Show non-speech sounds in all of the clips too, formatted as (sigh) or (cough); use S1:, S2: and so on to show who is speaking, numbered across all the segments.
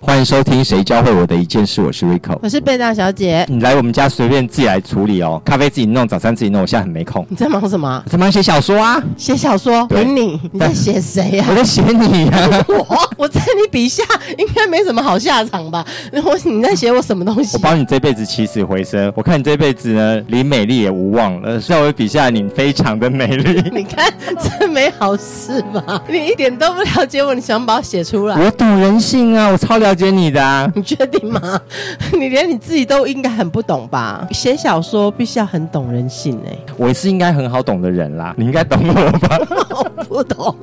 S1: 欢迎收听《谁教会我的一件事》，我是 Rico，
S2: 我是贝大小姐。
S1: 你来我们家随便自己来处理哦，咖啡自己弄，早餐自己弄，我现在很没空。
S2: 你在忙什么？
S1: 在忙写小说啊？
S2: 写小说？
S1: 对
S2: 等你？你在写谁呀、
S1: 我在写你啊！
S2: 我我在你笔下应该没什么好下场吧？我你在写我什么东西
S1: 我？帮你这辈子起死回生。我看你这辈子呢，离美丽也无望了。在我笔下，你非常的美丽。
S2: 你看这没好事吧？你一点都不了解我，你想把我写出来？
S1: 我懂人性啊，我超了解你的啊。
S2: 你确定吗？(laughs) 你连你自己都应该很不懂吧？写小说必须要很懂人性哎、
S1: 我是应该很好懂的人啦，你应该懂我吧？(laughs)
S2: 我不懂，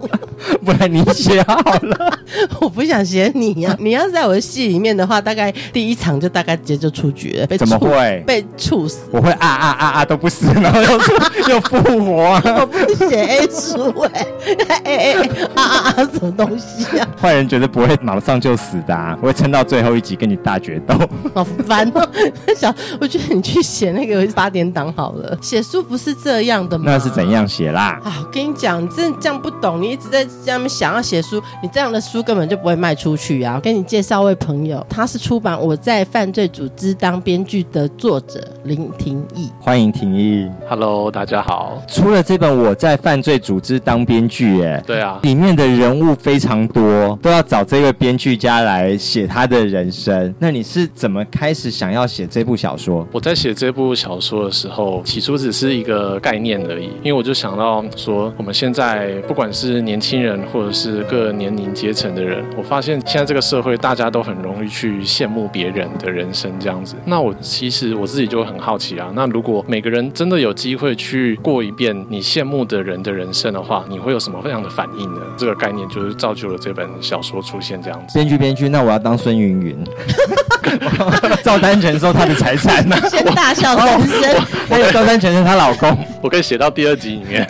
S1: 不然你写好了。(laughs)
S2: 我不想写你呀、你要是在我的戏里面的话，大概第一场就大概直接就出局了，被
S1: 怎么会
S2: 被处死？
S1: 我会啊啊啊啊都不死，然后又又复活、啊。
S2: 我不是写 A 书哎、哎哎哎啊啊啊什么东西啊？
S1: 坏人绝对不会马上就死的、啊，我会撑到最后一集跟你大决斗。(laughs)
S2: 好烦哦！(laughs) 想，我觉得你去写那个八点档好了。写书不是这样的吗？
S1: 那是怎？样写啦？
S2: 啊，我跟你讲，你真的这样不懂，你一直在这样想要写书，你这样的书根本就不会卖出去啊！我跟你介绍位朋友，他是出版《我在犯罪组织当编剧》的作者林廷义。
S1: 欢迎廷义。
S3: Hello，大家好。
S1: 出了这本《我在犯罪组织当编剧》，哎，
S3: 对啊，
S1: 里面的人物非常多，都要找这位编剧家来写他的人生。那你是怎么开始想要写这部小说？
S3: 我在写这部小说的时候，起初只是一个概念而已，因为我就想到说，我们现在不管是年轻人或者是各年龄阶层的人，我发现现在这个社会大家都很容易去羡慕别人的人生这样子。那我其实我自己就很好奇啊，那如果每个人真的有机会去过一遍你羡慕的人的人生的话，你会有什么样的反应呢？这个概念就是造就了这本小说出现这样子。
S1: 编剧编剧，那我要当孙云云。(laughs) 赵丹成收他的财产呢、(laughs)
S2: 先大笑三声，
S1: 还有赵丹成是她老公。
S3: 我可以写到第二集里面。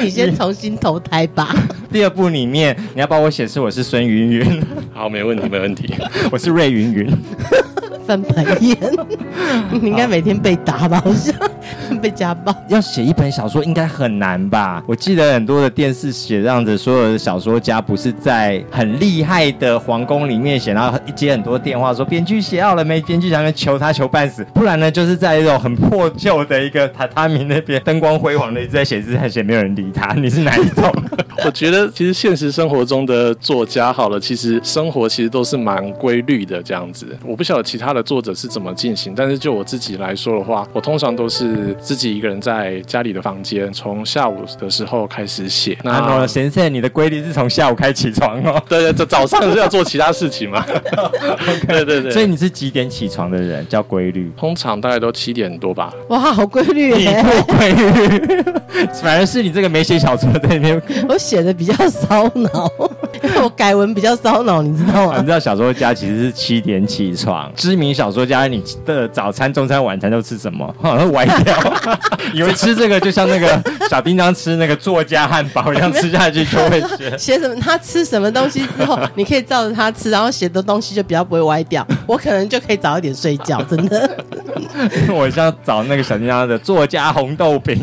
S2: 你先重新投胎吧。
S1: 第二部里面，你要帮我显示我是孙云云，
S3: 好，没问题，没问题。
S1: 我是瑞云云。
S2: 翻白眼，(laughs) 你应该每天被打吧？好像被家暴。
S1: 要写一本小说应该很难吧？我记得很多的电视写这样子，所有的小说家不是在很厉害的皇宫里面写，然后接很多电话说编剧写好了没？编剧想要求他求半死，不然呢就是在一种很破旧的一个榻榻米那边，灯光辉煌的一直在写字，还写，没有人理他。(laughs) 你是哪一种？
S3: 我觉得其实现实生活中的作家好了，其实生活其实都是蛮规律的这样子。我不晓得其他的作者是怎么进行，但是就我自己来说的话，我通常都是自己一个人在家里的房间，从下午的时候开始写。
S1: 那
S3: 那
S1: 先生，你的规律是从下午开始起床哦。
S3: 对 (laughs) 对，这早上是要做其他事情嘛？(laughs) 对对对，
S1: 所以你是几点起床的人？叫规律。
S3: 通常大概都七点多吧。
S2: 哇，好规律
S1: 你
S2: 耶！
S1: 不规律，(laughs) 反而是你这个没写小说在那边
S2: 我写的比较烧脑，因为我改文比较烧脑，你知道吗
S1: 你知？道小说家其实是七点起床，知名小说家你的早餐、中餐、晚餐都吃什么？(laughs) 好像歪掉，(laughs) 以为吃这个就像那个小叮当吃那个作家汉堡一样，吃下去就会学。(laughs)
S2: 写什么？他吃什么东西之后，你可以照着他吃，然后写的东西就比较不会歪掉。我可能就可以早一点睡觉，真的。
S1: 我像找那个小叮当的作家红豆饼。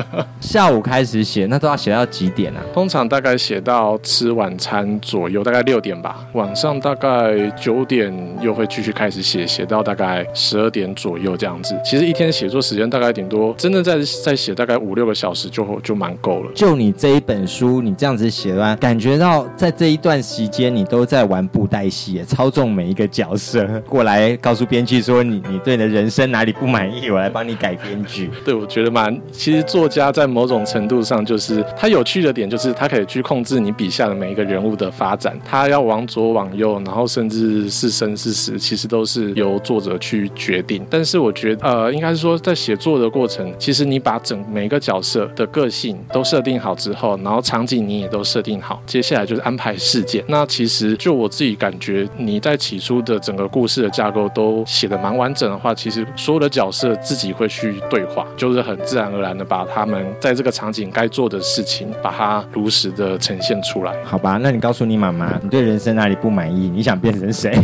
S1: (laughs) 下午开始写，那都要写到几点啊？
S3: 通常大概写到吃晚餐左右，大概六点吧。晚上大概九点又会继续开始写，写到大概十二点左右这样子。其实一天写作时间大概顶多真的在在写大概五六个小时就就蛮够了。
S1: 就你这一本书，你这样子写完，感觉到在这一段时间你都在玩布袋戏，操纵每一个角色，过来告诉编剧说你你对你的人生哪里不满意，我来帮你改编剧。
S3: 对，我觉得蛮，其实作家在某种程度上，就是他有趣的点，就是他可以去控制你笔下的每一个人物的发展，他要往左往右，然后甚至是生是死，其实都是由作者去决定。但是我觉得，呃，应该是说在写作的过程，其实你把整每一个角色的个性都设定好之后，然后场景你也都设定好，接下来就是安排事件。那其实就我自己感觉，你在起初的整个故事的架构都写的蛮完整的话，其实所有的角色自己会去对话，就是很自然而然的把他们在这个场景该做的事情，把它如实的呈现出来。
S1: 好吧，那你告诉你妈妈，你对人生哪里不满意？你想变成谁？(laughs)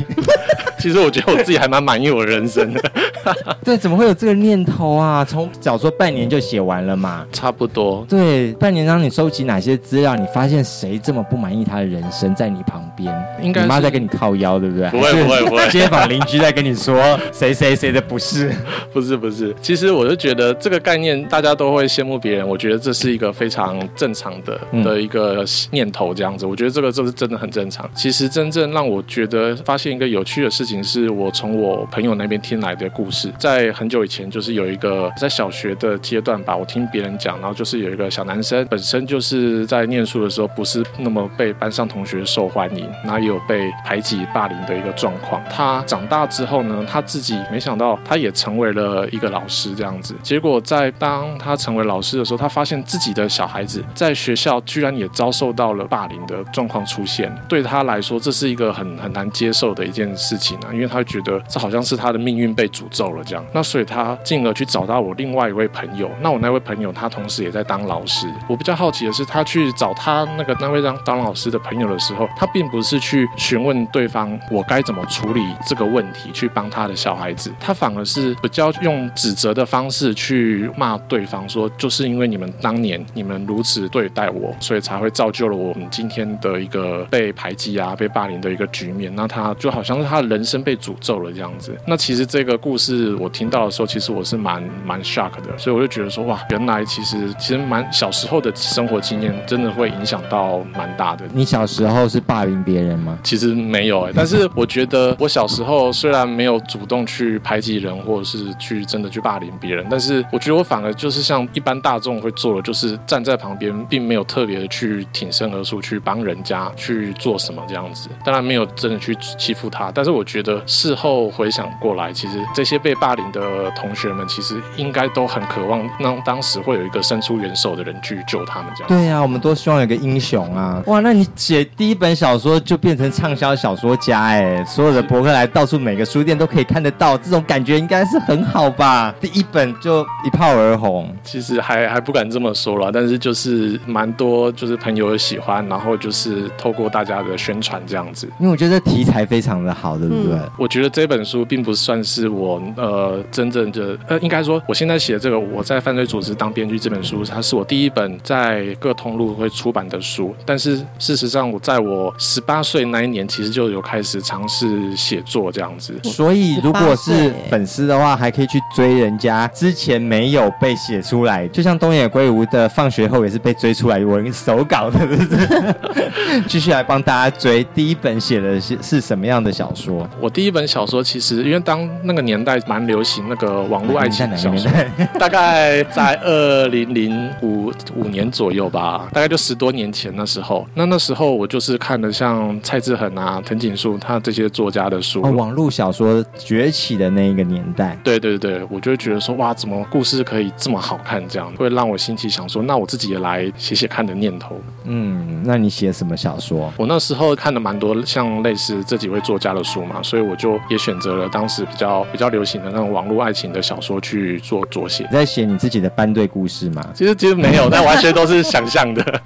S3: 其实我觉得我自己还蛮满意我人生的，(laughs)
S1: 对，怎么会有这个念头啊？从小说半年就写完了嘛？
S3: 差不多。
S1: 对，半年让你收集哪些资料？你发现谁这么不满意他的人生在你旁边？
S3: 应该
S1: 你妈在跟你靠腰，对不对？
S3: 不会不会不会 (laughs)
S1: 街坊邻居在跟你说谁谁谁的不是？
S3: 不是不是，其实我就觉得这个概念大家都会羡慕别人，我觉得这是一个非常正常的
S1: 嗯
S3: 的一个念头，这样子，我觉得这个这是真的很正常。其实真正让我觉得发现一个有趣的事情，是我从我朋友那边听来的故事。在很久以前，就是有一个在小学的阶段吧，我听别人讲，然后就是有一个小男生，本身就是在念书的时候不是那么被班上同学受欢迎，然后也有被排挤霸凌的一个状况。他长大之后呢，他自己没想到他也成为了一个老师这样子。结果在当他成为老师的时候，他发现自己的小孩子在学校居然也遭受到了霸凌的状况出现，对他来说这是一个很很难接受的一件事情啊，因为他觉得这好像是他的命运被诅咒了这样。那所以他进而去找到我另外一位朋友，那我那位朋友他同时也在当老师。我比较好奇的是，他去找他那个那位当当老师的朋友的时候，他并不是去询问对方我该怎么处理这个问题，去帮他的小孩子，他反而是比较用指责的方式去骂对方，说就是因为你们当年你们如此对待我，所以才会造就了我们今天的一个被排挤啊、被霸凌的一个局面。那他就好像是他的人生被诅咒了这样子。那其实这个故事我听到的时候，其实我是蛮蛮 shock 的，所以我就觉得说哇，原来其实其实蛮小时候的生活经验真的会影响到蛮大的。
S1: 你小时候是霸凌别人吗？
S3: 其实没有哎、但是我觉得我小时候虽然没有主动去排挤人，或者是去真的去霸凌别人，但是我觉得我反而就是像一般大众会做的，就是站在旁边，并没有特别的去挺身而出，去帮人家去做什么这样子。当然没有真的去欺负他，但是我觉得事后回想过来，其实这些被霸凌的同学们，其实应该都很渴望让当时会有一个伸出援手的人去救他们这样。
S1: 对呀、啊，我们都希望有个英雄啊！哇，那你写第一本小说就变成畅销小说家哎，所有的博客来到处每个书店都可以看得到，这种感觉应该是很好吧？第一本就一炮而红，
S3: 其实还还不敢这么说了，但是就是蛮多就是朋友喜欢，然后就是透过大家的宣传这样子。
S1: 因为我觉得题材非常的好，对不对？
S2: 嗯
S3: 我觉得这本书并不算是我呃真正的呃，应该说我现在写的这个我在犯罪组织当编剧这本书，它是我第一本在各通路会出版的书。但是事实上，我在我十八岁那一年，其实就有开始尝试写作这样子。
S1: 所以如果是粉丝的话，还可以去追人家之前没有被写出来，就像东野圭吾的《放学后》也是被追出来，我手稿的，对不对？(laughs) 继续来帮大家追第一本写的是是什么样的小说？
S3: 我第一本小说其实因为当那个年代蛮流行那个网络爱情小说，大概在二零零五五年左右吧，大概就十多年前那时候。那那时候我就是看了像蔡志恒啊、藤井树他这些作家的书。
S1: 哦，网络小说崛起的那一个年代。
S3: 对对对，我就会觉得说，哇，怎么故事可以这么好看？这样会让我兴起想说，那我自己也来写写看的念头。
S1: 嗯，那你写什么小说？
S3: 我那时候看了蛮多像类似这几位作家的书嘛，所以我就也选择了当时比较比较流行的那种网络爱情的小说去做作写
S1: 你。在写你自己的班队故事吗？
S3: 其实其实没有，但完全都是想象的。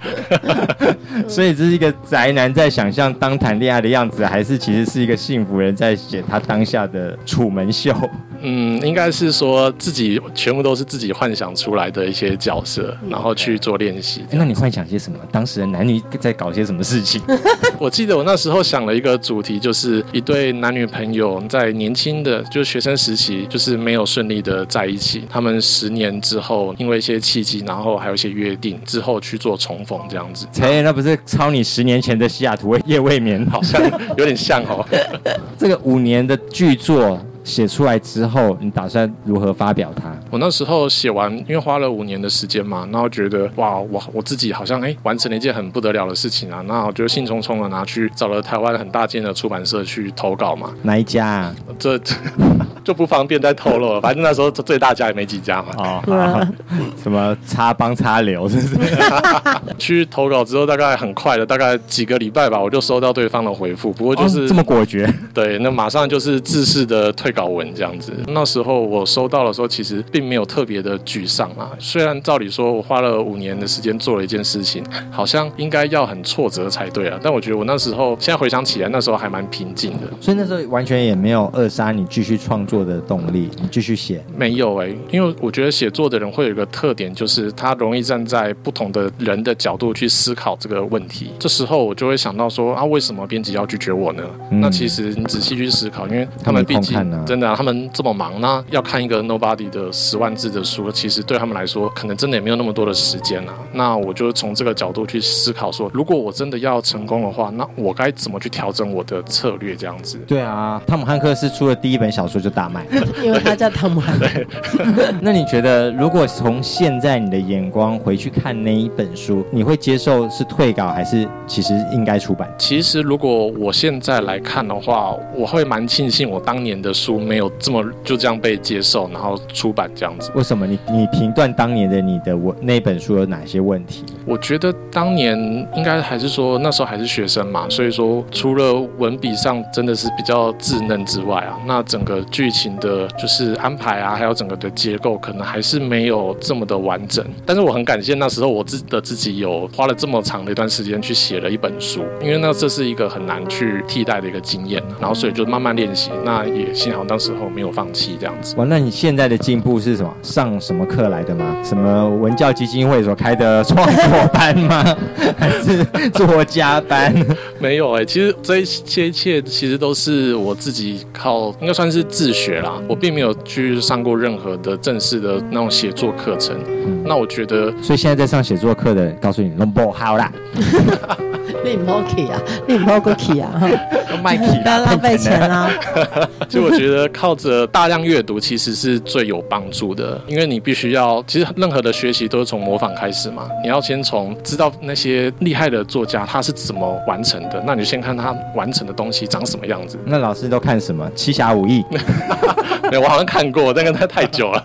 S3: (laughs)
S1: 所以这是一个宅男在想象当谈恋爱的样子，还是其实是一个幸福人在写他当下的楚门秀？
S3: 嗯，应该是说自己全部都是自己幻想出来的一些角色，然后去做练习。
S1: 诶那你幻想些什么？当时的男女在搞些什么事情？(laughs)
S3: 我记得我那时候想了一个主题，就是一对男女朋友在年轻的就是学生时期，就是没有顺利的在一起。他们十年之后，因为一些契机，然后还有一些约定之后去做重逢这样子。(laughs)
S1: 陈那不是抄你十年前的西雅图夜未眠？好像
S3: 像 (laughs) 有点像哦，
S1: 这个五年的剧作写出来之后，你打算如何发表它？
S3: 我那时候写完，因为花了五年的时间嘛，然后觉得哇，我我自己好像哎完成了一件很不得了的事情啊，那我就兴冲冲的拿去找了台湾很大间的出版社去投稿嘛，
S1: 哪一家啊？
S3: 这 (laughs) 就不方便再透露了，反正那时候最大家也没几家嘛。
S1: 哦，好 (laughs) 什么插帮插流，是不是？(laughs)
S3: 去投稿之后，大概很快的，大概几个礼拜吧，我就收到对方的回复。不过就
S1: 哦
S3: 是、
S1: 这么果决，
S3: 对，那马上就是自式的退稿文这样子。那时候我收到的时候，其实并没有特别的沮丧啊。虽然照理说我花了五年的时间做了一件事情，好像应该要很挫折才对啊。但我觉得我那时候现在回想起来，那时候还蛮平静的。
S1: 所以那时候完全也没有扼杀你继续创作的动力，你继续写。
S3: 没有哎、因为我觉得写作的人会有一个特点，就是他容易站在不同的人的角度去思考这个问题。这时候我就会想到说啊，为什么编辑要拒绝我呢？
S1: 嗯
S3: 那其实你仔细去思考，因为他们毕竟真的、啊、他们这么忙，那要看一个 nobody 的十万字的书，其实对他们来说，可能真的也没有那么多的时间啊。那我就从这个角度去思考说，如果我真的要成功的话，那我该怎么去调整我的策略？这样子。
S1: 对啊，汤姆汉克斯出了第一本小说就大卖。(laughs)
S2: 因为他叫汤姆汉克。(laughs)
S1: 那你觉得，如果从现在你的眼光回去看那一本书，你会接受是退稿，还是其实应该出版？
S3: 其实，如果我现在来看的话，我会蛮庆幸我当年的书没有这么就这样被接受，然后出版这样子。
S1: 为什么你你评断当年的你的文那本书有哪些问题？
S3: 我觉得当年应该还是说那时候还是学生嘛，所以说除了文笔上真的是比较稚嫩之外啊，那整个剧情的就是安排啊，还有整个的结构，可能还是没有这么的完整。但是我很感谢那时候我自的自己有花了这么长的一段时间去写了一本书，因为那这是一个很难去替代的一个经验，然后所以就慢慢练习。那也幸好当时候没有放弃这样子。
S1: 哇，那你现在的进步是什么？上什么课来的吗？什么文教基金会所开的创作班吗？(laughs) 还是作家班？(laughs)
S3: 没有哎、其实这一切一切其实都是我自己靠，应该算是自学啦。我并没有去上过任何的正式的那种写作课程。那我觉得
S1: 所以现在在上写作课的，告诉你，弄不好啦，(laughs)
S2: 你唔好去啊，你唔好过去啊，都
S1: 卖
S2: 不要浪费钱啊。(laughs)
S3: 所以我觉得靠着大量阅读其实是最有帮助的，因为你必须要，其实任何的学习都是从模仿开始嘛。你要先从知道那些厉害的作家他是怎么完成的，那你就先看他完成的东西长什么样子。(laughs)
S1: 那老师都看什么？七侠五义 (laughs)
S3: 对我好像看过，但是太太久了。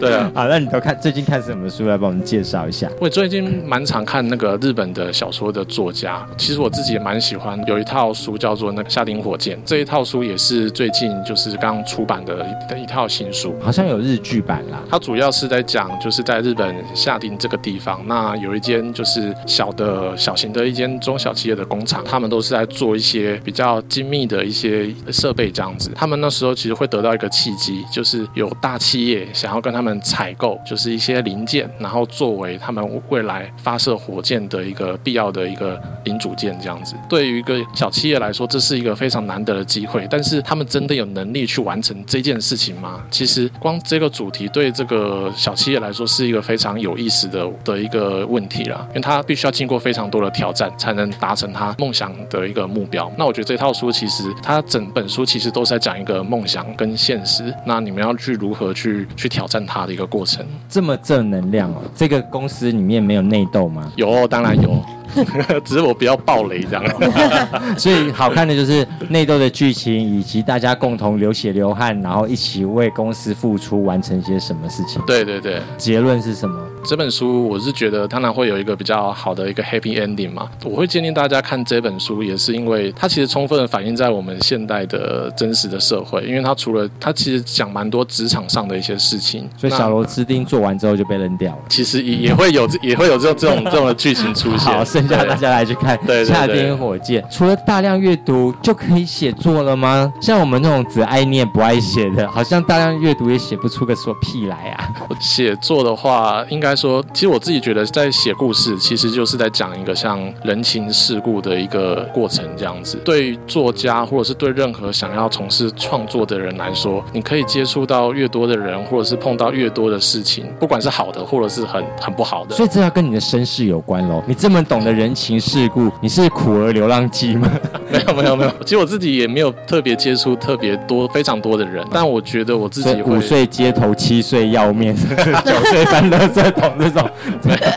S3: 对啊。
S1: 好？那你都看最近看什么书？来帮我们介绍一下。
S3: 我最近蛮常看那个日本的小说的作家，其实我自己也蛮喜欢，有一套书叫做那个《夏丁火箭》，这一套书也是最近就是刚出版的一的一套新书。
S1: 好像有日剧版啦。
S3: 它主要是在讲，就是在日本夏丁这个地方，那有一间就是小的小型的一间中小企业的工厂，他们都是在做一些比较精密的一些设备这样子。他们那时候其实会得到一个契机，就是有大企业想要跟他们采购，就是一些零件，然后作为他们未来发射火箭的一个必要的一个零组件这样子。对于一个小企业来说，这是一个非常难得的机会，但是他们真的有能力去完成这件事情吗？其实光这个主题对这个小企业来说是一个非常有意思的的一个问题啦，因为它必须要经过非常多的挑战，才能达成他梦想的一个目标。那我觉得这套书其实它整本书其实都是在讲一个梦想跟现实，那你们要去如何去去挑战它的一个过程。
S1: 这么正能量哦！这个公司里面没有内斗吗？
S3: 有，当然有，(laughs) 只是我不要暴雷这样。(laughs)
S1: 所以好看的就是内斗的剧情，以及大家共同流血流汗，然后一起为公司付出，完成些什么事情。
S3: 对对对，
S1: 结论是什么？
S3: 这本书我是觉得当然会有一个比较好的一个 happy ending 嘛。我会建议大家看这本书，也是因为它其实充分的反映在我们现代的真实的社会，因为它除了它其实讲蛮多职场上的一些事情，
S1: 所以小螺丝钉做完之后就被扔掉了。
S3: 其实也也会有也会有这种这种这种的剧情出现。(laughs)
S1: 好，剩下大家来去看《
S3: 对
S1: 夏天火箭》。除了大量阅读就可以写作了吗？像我们那种只爱念不爱写的，好像大量阅读也写不出个什么屁来啊！
S3: 写作的话，应该说，其实我自己觉得，在写故事，其实就是在讲一个像人情世故的一个过程，这样子。对于作家，或者是对任何想要从事创作的人来说，你可以接触到越多的人，或者是碰到越多的事情，不管是好的，或者是很很不好的。
S1: 所以这要跟你的身世有关喽。你这么懂得人情世故，你是苦儿流浪记吗？(laughs)
S3: 没有没有没有，其实我自己也没有特别接触特别多非常多的人，但我觉得我自己
S1: 五岁街头，七岁要面，(laughs) 九岁翻垃圾懂这种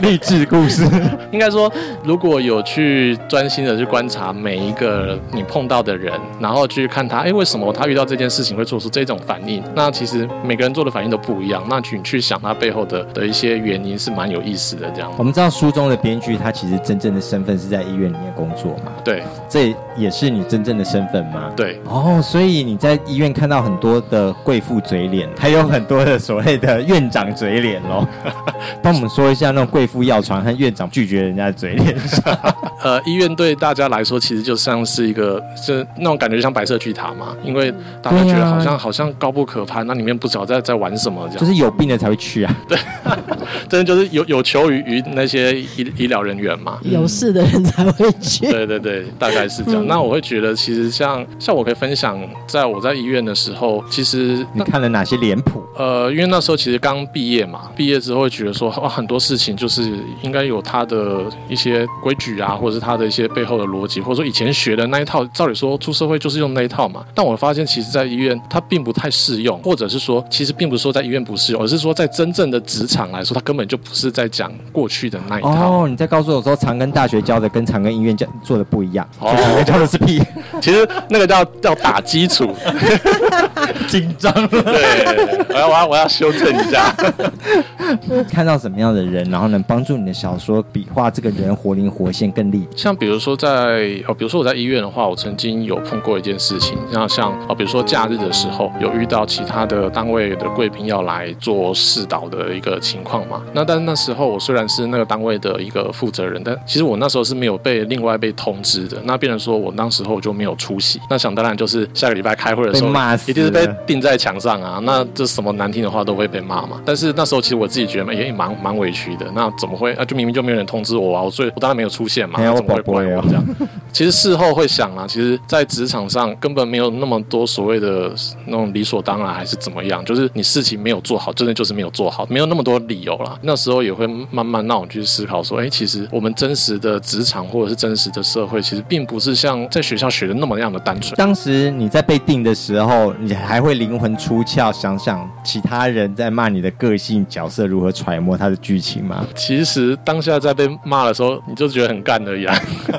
S1: 励志故事。
S3: 应该说，如果有去专心的去观察每一个你碰到的人，然后去看他，哎，为什么他遇到这件事情会做出这种反应？那其实每个人做的反应都不一样。那去去想他背后的的一些原因，是蛮有意思的。这样，
S1: 我们知道书中的编剧，他其实真正的身份是在医院里面工作嘛？
S3: 对，
S1: 这也是你真正的身份吗？
S3: 对。
S1: 哦，所以你在医院看到很多的贵妇嘴脸，还有很多的所谓的院长嘴脸喽。(laughs) 帮我们说一下那种贵妇药床和院长拒绝人家的嘴脸。
S3: 呃，医院对大家来说其实就像是一个，是那种感觉像白色巨塔嘛，因为大家觉得好像好像高不可攀，那里面不知道在在玩什么，这样
S1: 就是有病的才会去啊。
S3: 对，真的就是有有求于于那些医医疗人员嘛，
S2: 有事的人才会去。
S3: 对对对，大概是这样。那我会觉得，其实像像我可以分享，在我在医院的时候，其实
S1: 你看了哪些脸谱？
S3: 呃，因为那时候其实刚毕业嘛，毕业之后会觉得说，哇，很多事情就是应该有他的一些规矩啊，或者是他的一些背后的逻辑，或者说以前学的那一套，照理说出社会就是用那一套嘛。但我发现，其实，在医院它并不太适用，或者是说，其实并不是说在医院不适用，而是说在真正的职场来说，它根本就不是在讲过去的那一套。
S1: 哦，你在告诉我说，长庚大学教的跟长庚医院教做的不一样。哦，长庚教的是屁，
S3: 其实那个叫叫打基础，(laughs)
S1: 紧张了。
S3: 对，我要我要我要修正一下。(laughs)
S1: 看到什么样的人，然后能帮助你的小说笔画这个人活灵活现更厉害。
S3: 像比如说在哦，比如说我在医院的话，我曾经有碰过一件事情，像像哦，比如说假日的时候有遇到其他的单位的贵宾要来做试导的一个情况嘛。那但是那时候我虽然是那个单位的一个负责人，但其实我那时候是没有被另外被通知的。那变成说我那时候就没有出席。那想当然就是下个礼拜开会的时候，一定是被钉在墙上啊。那这什么难听的话都会被骂嘛。但是那时候其实我自己觉得也蛮蛮委屈的。那怎么会啊？就明明就没有人通知我啊！我最我当然没有出现嘛，怎么会怪我这样？其实事后会想啊，其实，在职场上根本没有那么多所谓的那种理所当然还是怎么样，就是你事情没有做好，真的就是没有做好，没有那么多理由啦。那时候也会慢慢让我去思考说，哎，其实我们真实的职场或者是真实的社会，其实并不是像在学校学的那么样的单纯。
S1: 当时你在被定的时候，你还会灵魂出窍，想想其他人在骂你的个性角色如何揣摩他的剧情吗？
S3: 其实当下在被骂的时候，你就觉得很干而已，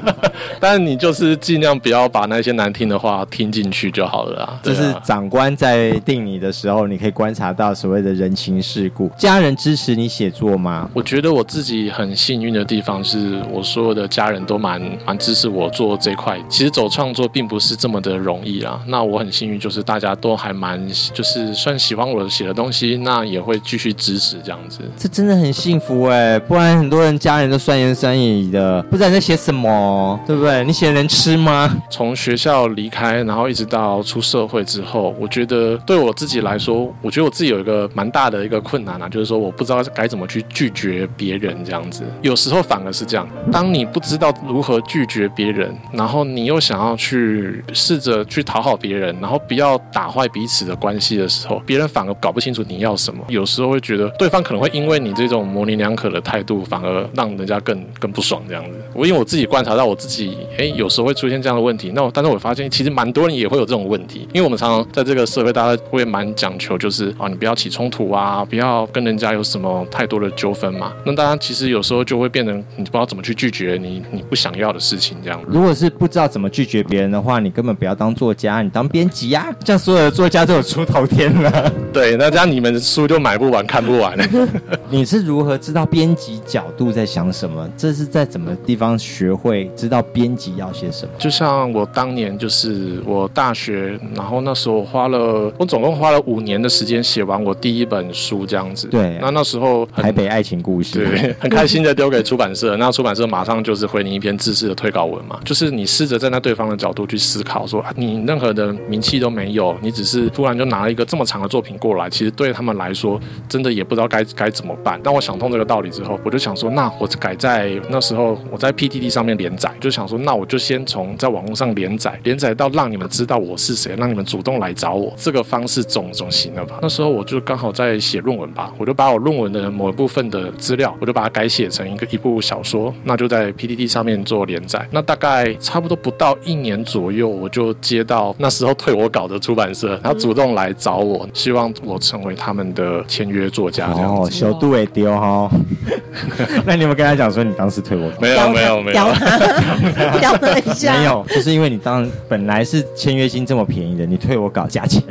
S3: (laughs) 但是你就是尽量不要把那些难听的话听进去就好了啊。
S1: 这是长官在定你的时候，你可以观察到所谓的人情世故。家人支持你写作吗？
S3: 我觉得我自己很幸运的地方是我所有的家人都蛮蛮支持我做这块。其实走创作并不是这么的容易啊。那我很幸运，就是大家都还蛮就是算喜欢我写的东西，那也会继续支持这样子。
S1: 这真的很幸福哎，不然很多人家人都酸言酸语的，不知道你在写什么，对不对？你写能吃吗？
S3: 从学校离开，然后一直到出社会之后，我觉得对我自己来说，我觉得我自己有一个蛮大的一个困难啊，就是说我不知道该怎么去拒绝别人这样子。有时候反而是这样，当你不知道如何拒绝别人，然后你又想要去试着去讨好别人，然后不要打坏彼此的关系的时候，别人反而搞不清楚你要什么。有时候会觉得对方可能会因为你这种模棱两可的态度，反而让人家更更不爽这样子。我因为我自己观察到我自己，哎，有时候会出现这样的问题。那我但是我发现其实蛮多人也会有这种问题，因为我们常常在这个社会，大家会蛮讲求，就是啊，你不要起冲突啊，不要跟人家有什么太多的纠纷嘛。那大家其实有时候就会变成你不知道怎么去拒绝你你不想要的事情这样。
S1: 如果是不知道怎么拒绝别人的话，你根本不要当作家，你当编辑呀，这样所有的作家都有出头天了。(laughs)
S3: 对，那这样你们的书就买不完看不完。(laughs)
S1: 你是如何知道编辑角度在想什么？这是在怎么地方学会知道编辑要些什么？
S3: 就像我当年就是我大学，然后那时候花了我总共花了五年的时间写完我第一本书这样子。
S1: 对，
S3: 那那时候
S1: 台北爱情故事，
S3: 对，(laughs) 很开心的丢给出版社，那出版社马上就是回你一篇自式的推稿文嘛，就是你试着站在对方的角度去思考，说啊你任何的名气都没有，你只是突然就拿了一个这么长的作品过来，其实对他们来说真的也不知道该该怎么办。当我想通这个道理之后，我就想说，那我改在那时候我在 PT PTT 上面连载，就想说，那我就先从在网络上连载，连载到让你们知道我是谁，让你们主动来找我，这个方式总总行了吧？那时候我就刚好在写论文吧，我就把我论文的某一部分的资料，我就把它改写成一个一部小说，那就在 PDD 上面做连载。那大概差不多不到一年左右，我就接到那时候退我稿的出版社，他主动来找我，希望我成为他们的签约作家这样
S1: 哦，小度也丢哈。(laughs) 那你有没有跟他讲说你当时退我稿？(laughs)
S3: 没有没有没有 (laughs)
S1: 没有，就是因为你当本来是签约金这么便宜的，你退我稿价钱，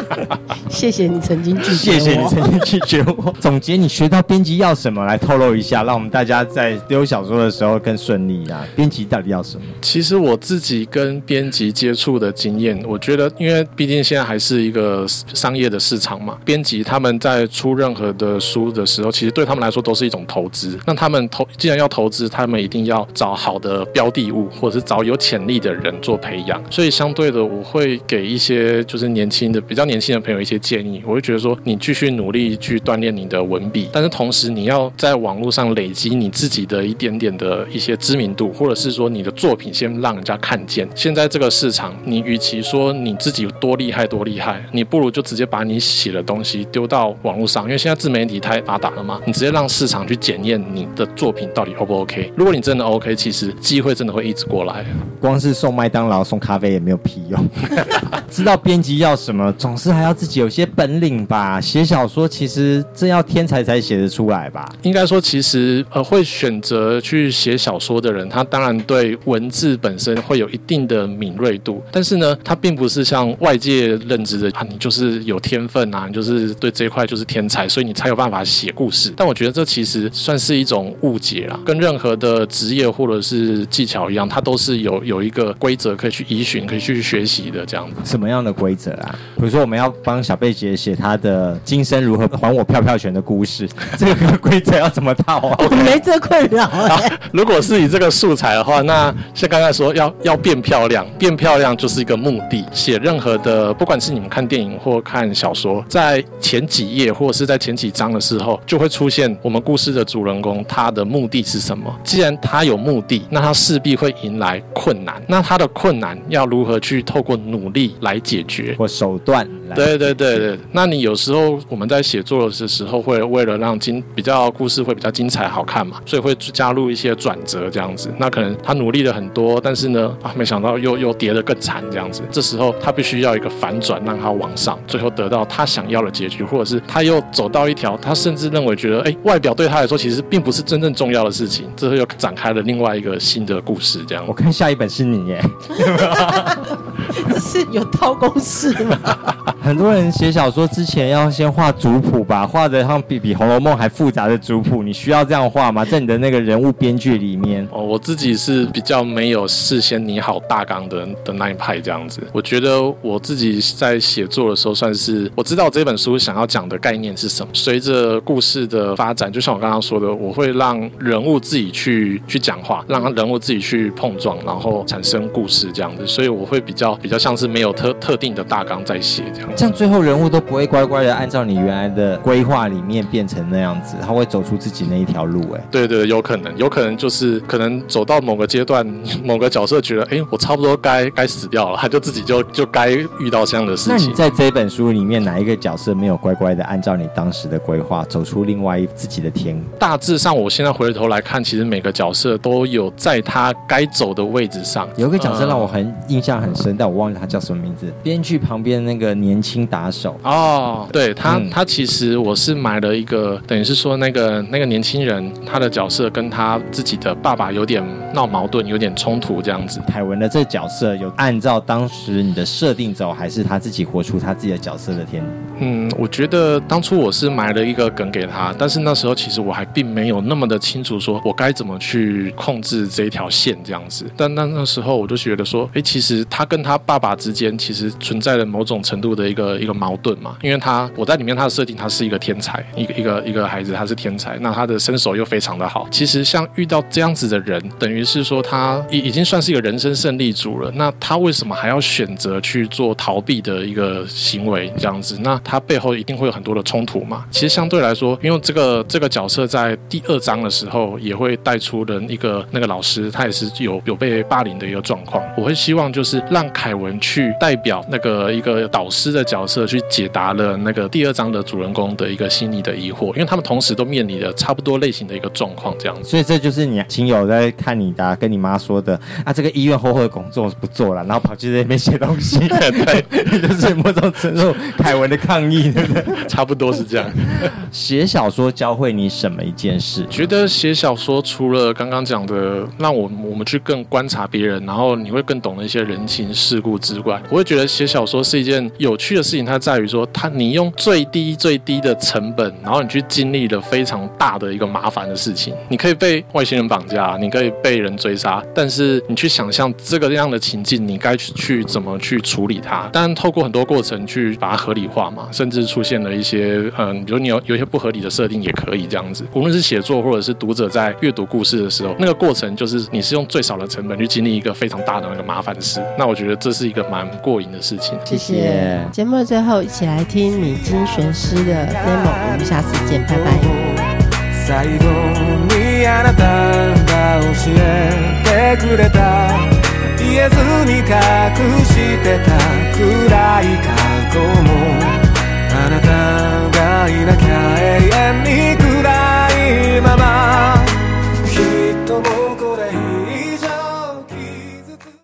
S1: (laughs)
S2: 谢谢你曾经拒绝我，
S1: 谢谢你曾经拒绝我。总结你学到编辑要什么，来透露一下，让我们大家在丢小说的时候更顺利啊。编辑到底要什么？
S3: 其实我自己跟编辑接触的经验，我觉得，因为毕竟现在还是一个商业的市场嘛，编辑他们在出任何的书的时候，其实对他们来说都是一种投资。那他们投既然要投资，他们一定要找好的标的物，或者是找有潜力的人做培养。所以相对的，我会给一些就是年轻的、比较年轻的朋友一些建议。我会觉得说，你继续努力去锻炼你的文笔，但是同时你要在网络上累积你自己的一点点的一些知名度，或者是说你的作品先让人家看见。现在这个市场，你与其说你自己多厉害多厉害，你不如就直接把你写的东西丢到网络上，因为现在自媒体太发达了嘛，你直接让市场去检验你的作品到底 O 不 OK。如果你真的 OK，其实机会真的会一直过来。
S1: 光是送麦当劳、送咖啡也没有屁用。(laughs) 知道编辑要什么，总是还要自己有些本领吧。写小说其实真要天才才写得出来吧。
S3: 应该说，其实呃，会选择去写小说的人，他当然对文字本身会有一定的敏锐度，但是呢，他并不是像外界认知的啊，你就是有天分啊，你就是对这一块就是天才，所以你才有办法写故事。但我觉得这其实算是一种误解啦，跟任何的职业或者是技巧一样，它都是有有一个规则可以去依循、可以去学习的这样子。
S1: 什么样的规则啊？比如说，我们要帮小贝姐写她的今生如何还我票票权的故事，(laughs) 这个规则要怎么套啊？(laughs)
S2: 我没这困扰哎、
S3: 如果是以这个素材的话，那像刚才说要要变漂亮，变漂亮就是一个目的。写任何的，不管是你们看电影或看小说，在前几页或者是在前几章的时候，就会出现我们故事的主人公他的目的是什么。既然他有目的，那他势必会迎来困难。那他的困难要如何去透过努力来解决？
S1: 或手段来？
S3: 对对对对，那你有时候我们在写作的时候，会为了让精比较故事会比较精彩好看嘛，所以会加入一些转折这样子。那可能他努力了很多，但是呢啊，没想到又又跌得更惨这样子。这时候他必须要一个反转，让他往上，最后得到他想要的结局，或者是他又走到一条他甚至认为觉得哎，外表对他来说其实并不是真正重要的事情，这时候又展开了另外一个新的故事这样
S1: 我。看下一本是你耶。(laughs)
S2: 这是有套公式吗？
S1: 很多人写小说之前要先画族谱吧，画的像比比《红楼梦》还复杂的族谱，你需要这样画吗？在你的那个人物编剧里面，
S3: 哦，我自己是比较没有事先拟好大纲的的那一派这样子。我觉得我自己在写作的时候，算是我知道这本书想要讲的概念是什么。随着故事的发展，就像我刚刚说的，我会让人物自己去去讲话，让人物自己去碰撞，然后产生故事这样子。所以我会比较比较像是没有特特定的大纲在写这样子。
S1: 这样最后人物都不会乖乖的按照你原来的规划里面变成那样子，他会走出自己那一条路。哎，
S3: 对对，有可能，有可能就是可能走到某个阶段，(laughs) 某个角色觉得，哎，我差不多该该死掉了，他就自己就 (laughs) 就该遇到这样的事情。
S1: 那你在这本书里面哪一个角色没有乖乖的按照你当时的规划走出另外一自己的天？
S3: 大致上，我现在回头来看，其实每个角色都有在他该走的位置上。
S1: 有一个角色让我很印象很深，但我忘了他叫什么名字。编剧旁边那个年轻打手，
S3: 哦，对他，
S1: 嗯
S3: 他其实我是买了一个，等于是说那个那个年轻人，他的角色跟他自己的爸爸有点闹矛盾，有点冲突这样子。
S1: 凯文的这个角色有按照当时你的设定走，还是他自己活出他自己的角色的天？
S3: 嗯，我觉得当初我是埋了一个梗给他，但是那时候其实我还并没有那么的清楚，说我该怎么去控制这一条线这样子。但那那时候我就觉得说，哎，其实他跟他爸爸之间其实存在了某种程度的一个一个矛盾嘛，因为他我在里面他的设定他是一个天才，一个一个一个孩子他是天才，那他的身手又非常的好。其实像遇到这样子的人，等于是说他已已经算是一个人生胜利组了，那他为什么还要选择去做逃避的一个行为这样子？那他背后一定会有很多的冲突嘛。其实相对来说，因为这个这个角色在第二章的时候也会带出的一个那个老师，他也是有有被霸凌的一个状况。我会希望就是让凯文去代表那个一个导师的角色去解答了那个第二章的主人公的一个心理的疑惑，因为他们同时都面临着差不多类型的一个状况这样子。
S1: 所以这就是你亲友在看你的，跟你妈说的啊，这个医院厚厚的工作不做了，然后跑去那边写东西，(laughs) 对，(laughs) 就是某种程度凯文的抗议，对不对？
S3: 差不多是这样。
S1: 写小说教会你什么一件事？
S3: 觉得写小说除了刚刚讲的，让我我们去更观察别人，然后你会更懂得一些人情世故之外，我会觉得写小说是一件有趣的事情。它在于说，它你用最低最低的成本，然后你去经历了非常大的一个麻烦的事情。你可以被外星人绑架，你可以被人追杀，但是你去想象这个样的情境，你该去怎么去处理它？当然，透过很多过程去把它合理化嘛，甚至出现了一些嗯，比如你有有一些不合理的设定也可以这样子。无论是写作或者是读者在阅读故事的时候，那个过程就是你是用最少的成本去经历一个非常大的那个麻烦事。那我觉得这是一个蛮过瘾的事情。
S2: 谢谢。节目的最后，一起来听米津玄师的 demo，我们下次见，拜拜。最後にあなたが教えてくれた言えずに隠してた暗い過去もあなたがいなきゃ